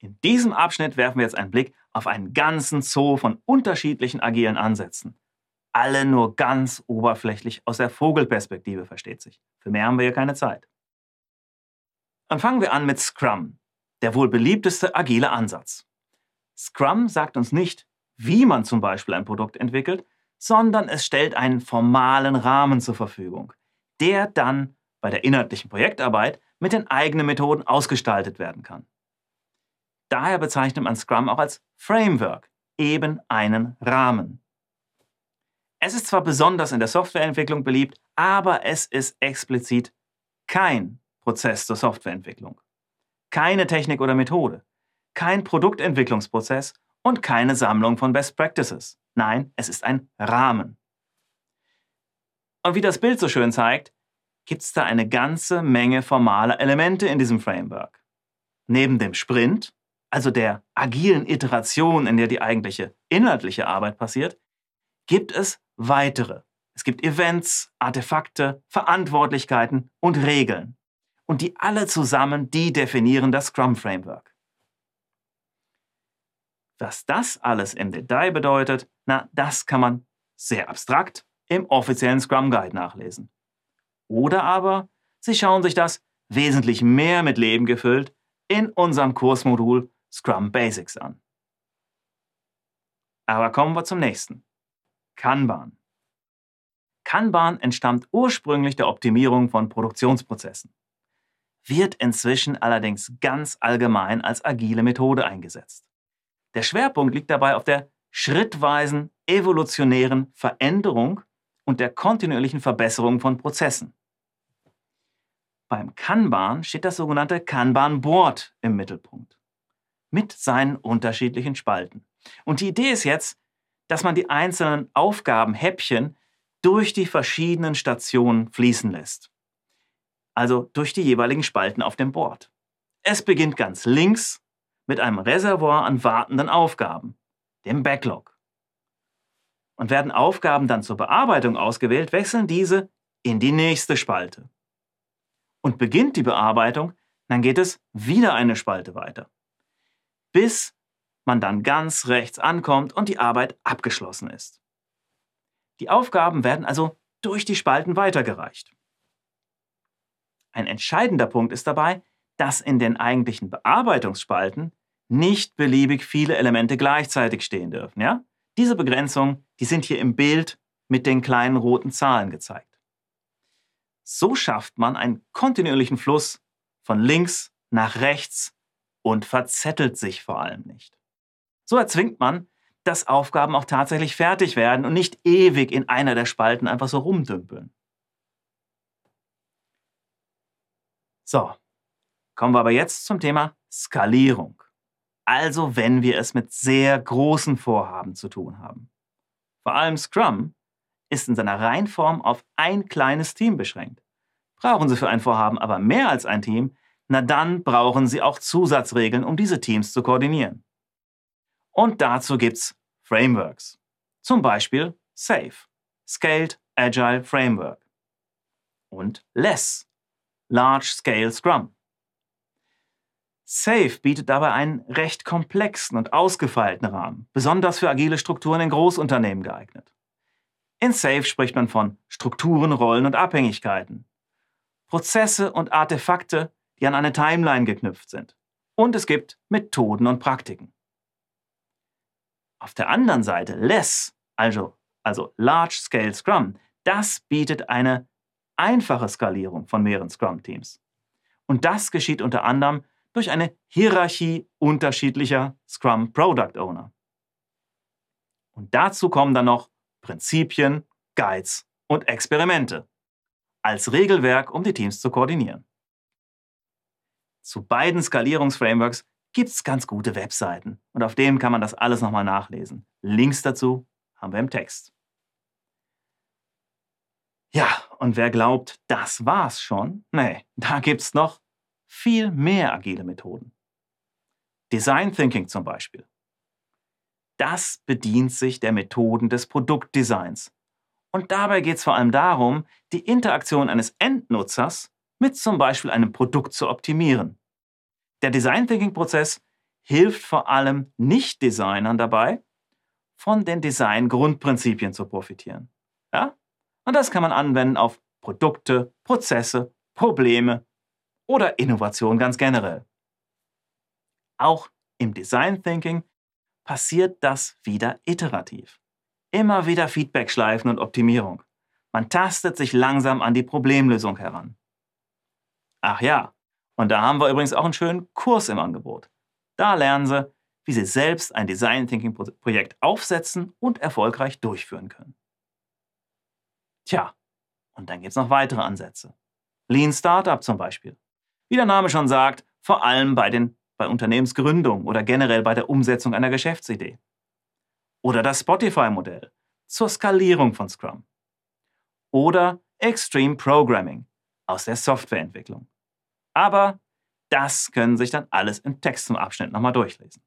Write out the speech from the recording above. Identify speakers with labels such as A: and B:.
A: In diesem Abschnitt werfen wir jetzt einen Blick auf einen ganzen Zoo von unterschiedlichen agilen Ansätzen. Alle nur ganz oberflächlich aus der Vogelperspektive, versteht sich. Für mehr haben wir hier keine Zeit. Dann fangen wir an mit Scrum, der wohl beliebteste agile Ansatz. Scrum sagt uns nicht, wie man zum Beispiel ein Produkt entwickelt, sondern es stellt einen formalen Rahmen zur Verfügung, der dann bei der inhaltlichen Projektarbeit mit den eigenen Methoden ausgestaltet werden kann. Daher bezeichnet man Scrum auch als Framework, eben einen Rahmen. Es ist zwar besonders in der Softwareentwicklung beliebt, aber es ist explizit kein Prozess zur Softwareentwicklung. Keine Technik oder Methode, kein Produktentwicklungsprozess und keine Sammlung von Best Practices. Nein, es ist ein Rahmen. Und wie das Bild so schön zeigt, gibt es da eine ganze Menge formaler Elemente in diesem Framework. Neben dem Sprint, also der agilen Iteration, in der die eigentliche inhaltliche Arbeit passiert, gibt es weitere. Es gibt Events, Artefakte, Verantwortlichkeiten und Regeln. Und die alle zusammen, die definieren das Scrum Framework. Was das alles im Detail bedeutet, na, das kann man sehr abstrakt im offiziellen Scrum Guide nachlesen. Oder aber Sie schauen sich das wesentlich mehr mit Leben gefüllt in unserem Kursmodul Scrum Basics an. Aber kommen wir zum nächsten. Kanban. Kanban entstammt ursprünglich der Optimierung von Produktionsprozessen, wird inzwischen allerdings ganz allgemein als agile Methode eingesetzt. Der Schwerpunkt liegt dabei auf der schrittweisen evolutionären Veränderung und der kontinuierlichen Verbesserung von Prozessen. Beim Kanban steht das sogenannte Kanban-Board im Mittelpunkt mit seinen unterschiedlichen Spalten. Und die Idee ist jetzt, dass man die einzelnen Aufgabenhäppchen durch die verschiedenen Stationen fließen lässt. Also durch die jeweiligen Spalten auf dem Board. Es beginnt ganz links mit einem Reservoir an wartenden Aufgaben, dem Backlog. Und werden Aufgaben dann zur Bearbeitung ausgewählt, wechseln diese in die nächste Spalte. Und beginnt die Bearbeitung, dann geht es wieder eine Spalte weiter. Bis man dann ganz rechts ankommt und die Arbeit abgeschlossen ist. Die Aufgaben werden also durch die Spalten weitergereicht. Ein entscheidender Punkt ist dabei, dass in den eigentlichen Bearbeitungsspalten nicht beliebig viele Elemente gleichzeitig stehen dürfen. Ja? Diese Begrenzungen, die sind hier im Bild mit den kleinen roten Zahlen gezeigt. So schafft man einen kontinuierlichen Fluss von links nach rechts und verzettelt sich vor allem nicht. So erzwingt man, dass Aufgaben auch tatsächlich fertig werden und nicht ewig in einer der Spalten einfach so rumdümpeln. So, kommen wir aber jetzt zum Thema Skalierung. Also wenn wir es mit sehr großen Vorhaben zu tun haben. Vor allem Scrum ist in seiner Reinform auf ein kleines Team beschränkt. Brauchen Sie für ein Vorhaben aber mehr als ein Team, na dann brauchen Sie auch Zusatzregeln, um diese Teams zu koordinieren. Und dazu gibt's Frameworks. Zum Beispiel SAFe, Scaled Agile Framework. Und LESS, Large Scale Scrum. SAFe bietet dabei einen recht komplexen und ausgefeilten Rahmen, besonders für agile Strukturen in Großunternehmen geeignet. In SAFe spricht man von Strukturen, Rollen und Abhängigkeiten, Prozesse und Artefakte, die an eine Timeline geknüpft sind. Und es gibt Methoden und Praktiken. Auf der anderen Seite Less, also, also Large Scale Scrum, das bietet eine einfache Skalierung von mehreren Scrum-Teams. Und das geschieht unter anderem durch eine Hierarchie unterschiedlicher Scrum Product Owner. Und dazu kommen dann noch Prinzipien, Guides und Experimente als Regelwerk, um die Teams zu koordinieren. Zu beiden Skalierungsframeworks gibt es ganz gute Webseiten und auf denen kann man das alles nochmal nachlesen. Links dazu haben wir im Text. Ja, und wer glaubt, das war's schon? Nee, da gibt's noch viel mehr agile Methoden. Design Thinking zum Beispiel. Das bedient sich der Methoden des Produktdesigns. Und dabei geht es vor allem darum, die Interaktion eines Endnutzers mit zum Beispiel einem Produkt zu optimieren. Der Design Thinking Prozess hilft vor allem Nicht-Designern dabei, von den Design-Grundprinzipien zu profitieren. Ja? Und das kann man anwenden auf Produkte, Prozesse, Probleme oder Innovation ganz generell. Auch im Design Thinking passiert das wieder iterativ. Immer wieder Feedback-Schleifen und Optimierung. Man tastet sich langsam an die Problemlösung heran. Ach ja, und da haben wir übrigens auch einen schönen Kurs im Angebot. Da lernen Sie, wie Sie selbst ein Design Thinking Projekt aufsetzen und erfolgreich durchführen können. Tja, und dann gibt es noch weitere Ansätze. Lean Startup zum Beispiel. Wie der Name schon sagt, vor allem bei, den, bei Unternehmensgründung oder generell bei der Umsetzung einer Geschäftsidee. Oder das Spotify-Modell zur Skalierung von Scrum. Oder Extreme Programming aus der Softwareentwicklung. Aber das können Sie sich dann alles im Text zum Abschnitt nochmal durchlesen.